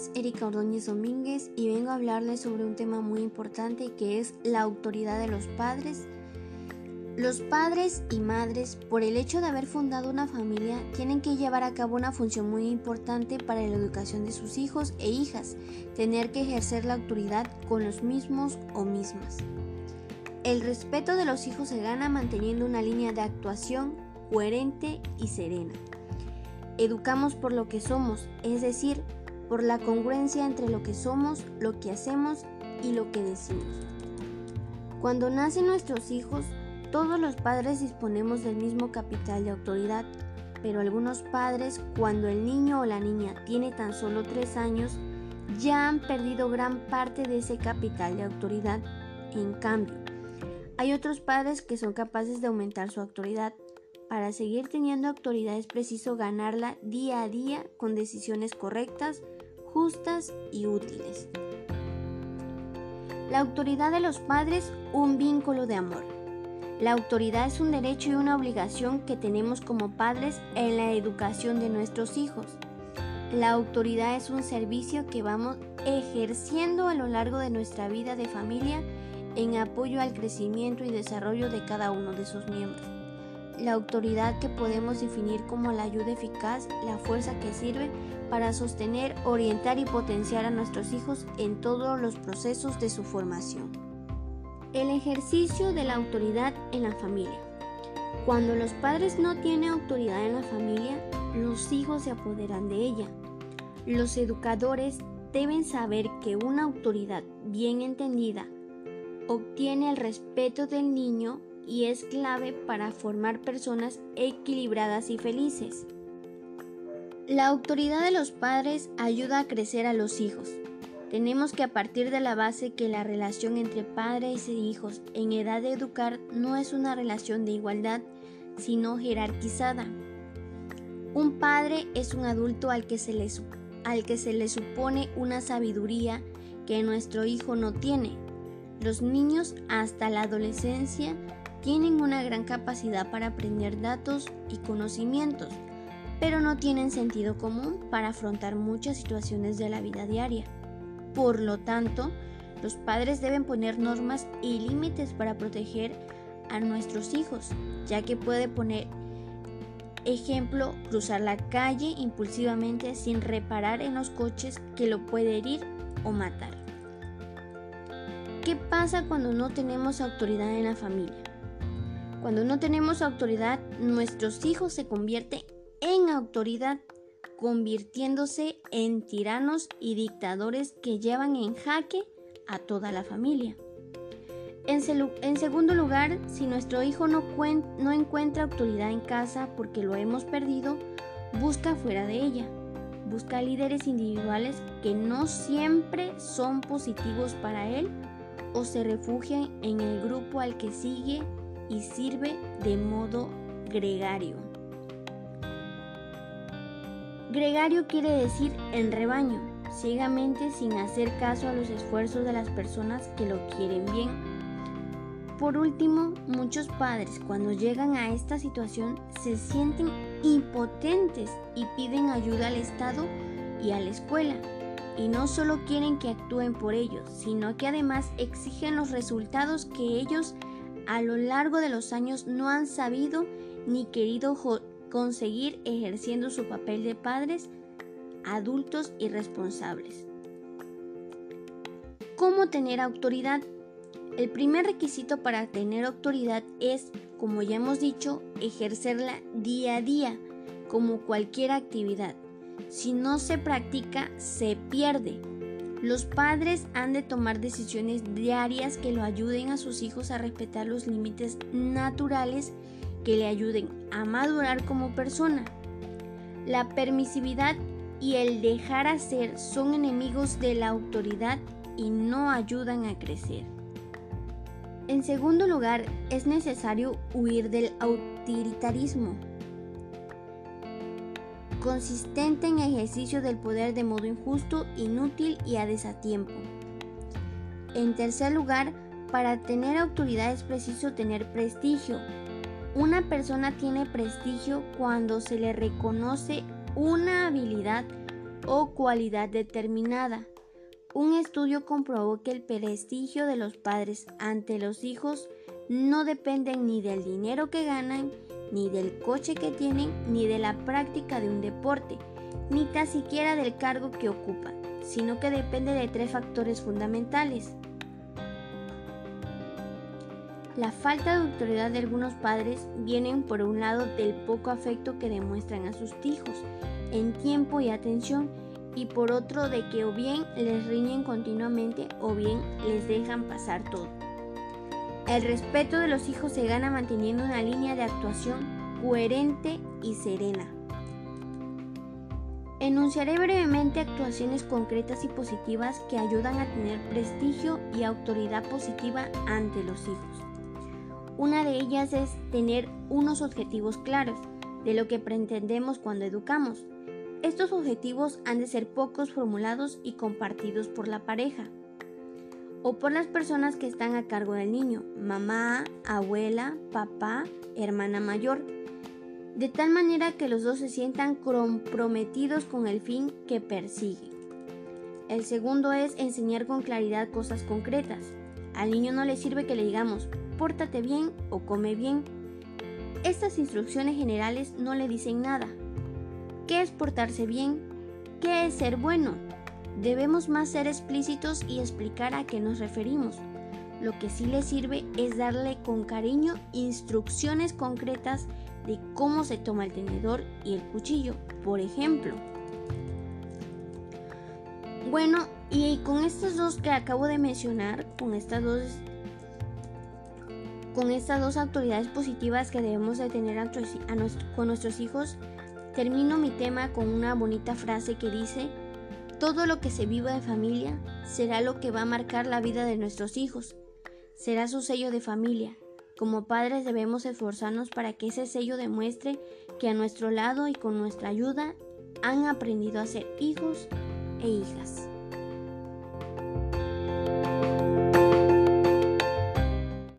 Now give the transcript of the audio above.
es Erika Ordóñez Domínguez y vengo a hablarles sobre un tema muy importante que es la autoridad de los padres. Los padres y madres, por el hecho de haber fundado una familia, tienen que llevar a cabo una función muy importante para la educación de sus hijos e hijas, tener que ejercer la autoridad con los mismos o mismas. El respeto de los hijos se gana manteniendo una línea de actuación coherente y serena. Educamos por lo que somos, es decir, por la congruencia entre lo que somos, lo que hacemos y lo que decimos. Cuando nacen nuestros hijos, todos los padres disponemos del mismo capital de autoridad, pero algunos padres, cuando el niño o la niña tiene tan solo tres años, ya han perdido gran parte de ese capital de autoridad. En cambio, hay otros padres que son capaces de aumentar su autoridad para seguir teniendo autoridad es preciso ganarla día a día con decisiones correctas, justas y útiles. La autoridad de los padres, un vínculo de amor. La autoridad es un derecho y una obligación que tenemos como padres en la educación de nuestros hijos. La autoridad es un servicio que vamos ejerciendo a lo largo de nuestra vida de familia en apoyo al crecimiento y desarrollo de cada uno de sus miembros la autoridad que podemos definir como la ayuda eficaz, la fuerza que sirve para sostener, orientar y potenciar a nuestros hijos en todos los procesos de su formación. El ejercicio de la autoridad en la familia. Cuando los padres no tienen autoridad en la familia, los hijos se apoderan de ella. Los educadores deben saber que una autoridad bien entendida obtiene el respeto del niño y es clave para formar personas equilibradas y felices. La autoridad de los padres ayuda a crecer a los hijos. Tenemos que a partir de la base que la relación entre padres e hijos en edad de educar no es una relación de igualdad, sino jerarquizada. Un padre es un adulto al que se le, al que se le supone una sabiduría que nuestro hijo no tiene. Los niños hasta la adolescencia tienen una gran capacidad para aprender datos y conocimientos, pero no tienen sentido común para afrontar muchas situaciones de la vida diaria. Por lo tanto, los padres deben poner normas y límites para proteger a nuestros hijos, ya que puede poner ejemplo cruzar la calle impulsivamente sin reparar en los coches que lo puede herir o matar. ¿Qué pasa cuando no tenemos autoridad en la familia? Cuando no tenemos autoridad, nuestros hijos se convierten en autoridad, convirtiéndose en tiranos y dictadores que llevan en jaque a toda la familia. En, segundo lugar, si nuestro hijo no, no encuentra autoridad en casa porque lo hemos perdido, busca fuera de ella. Busca líderes individuales que no siempre son positivos para él o se refugian en el grupo al que sigue y sirve de modo gregario. Gregario quiere decir en rebaño, ciegamente sin hacer caso a los esfuerzos de las personas que lo quieren bien. Por último, muchos padres cuando llegan a esta situación se sienten impotentes y piden ayuda al Estado y a la escuela. Y no solo quieren que actúen por ellos, sino que además exigen los resultados que ellos a lo largo de los años no han sabido ni querido conseguir ejerciendo su papel de padres adultos y responsables. ¿Cómo tener autoridad? El primer requisito para tener autoridad es, como ya hemos dicho, ejercerla día a día, como cualquier actividad. Si no se practica, se pierde. Los padres han de tomar decisiones diarias que lo ayuden a sus hijos a respetar los límites naturales que le ayuden a madurar como persona. La permisividad y el dejar hacer son enemigos de la autoridad y no ayudan a crecer. En segundo lugar, es necesario huir del autoritarismo consistente en ejercicio del poder de modo injusto, inútil y a desatiempo. En tercer lugar, para tener autoridad es preciso tener prestigio. Una persona tiene prestigio cuando se le reconoce una habilidad o cualidad determinada. Un estudio comprobó que el prestigio de los padres ante los hijos no depende ni del dinero que ganan, ni del coche que tienen, ni de la práctica de un deporte, ni tan siquiera del cargo que ocupan, sino que depende de tres factores fundamentales. La falta de autoridad de algunos padres vienen por un lado del poco afecto que demuestran a sus hijos en tiempo y atención y por otro de que o bien les riñen continuamente o bien les dejan pasar todo. El respeto de los hijos se gana manteniendo una línea de actuación coherente y serena. Enunciaré brevemente actuaciones concretas y positivas que ayudan a tener prestigio y autoridad positiva ante los hijos. Una de ellas es tener unos objetivos claros de lo que pretendemos cuando educamos. Estos objetivos han de ser pocos formulados y compartidos por la pareja o por las personas que están a cargo del niño, mamá, abuela, papá, hermana mayor, de tal manera que los dos se sientan comprometidos con el fin que persiguen. El segundo es enseñar con claridad cosas concretas. Al niño no le sirve que le digamos, pórtate bien o come bien. Estas instrucciones generales no le dicen nada. ¿Qué es portarse bien? ¿Qué es ser bueno? Debemos más ser explícitos y explicar a qué nos referimos. Lo que sí le sirve es darle con cariño instrucciones concretas de cómo se toma el tenedor y el cuchillo, por ejemplo. Bueno, y con estas dos que acabo de mencionar, con estas dos con estas dos autoridades positivas que debemos de tener con nuestros hijos, termino mi tema con una bonita frase que dice, todo lo que se viva en familia será lo que va a marcar la vida de nuestros hijos, será su sello de familia. Como padres debemos esforzarnos para que ese sello demuestre que a nuestro lado y con nuestra ayuda han aprendido a ser hijos e hijas.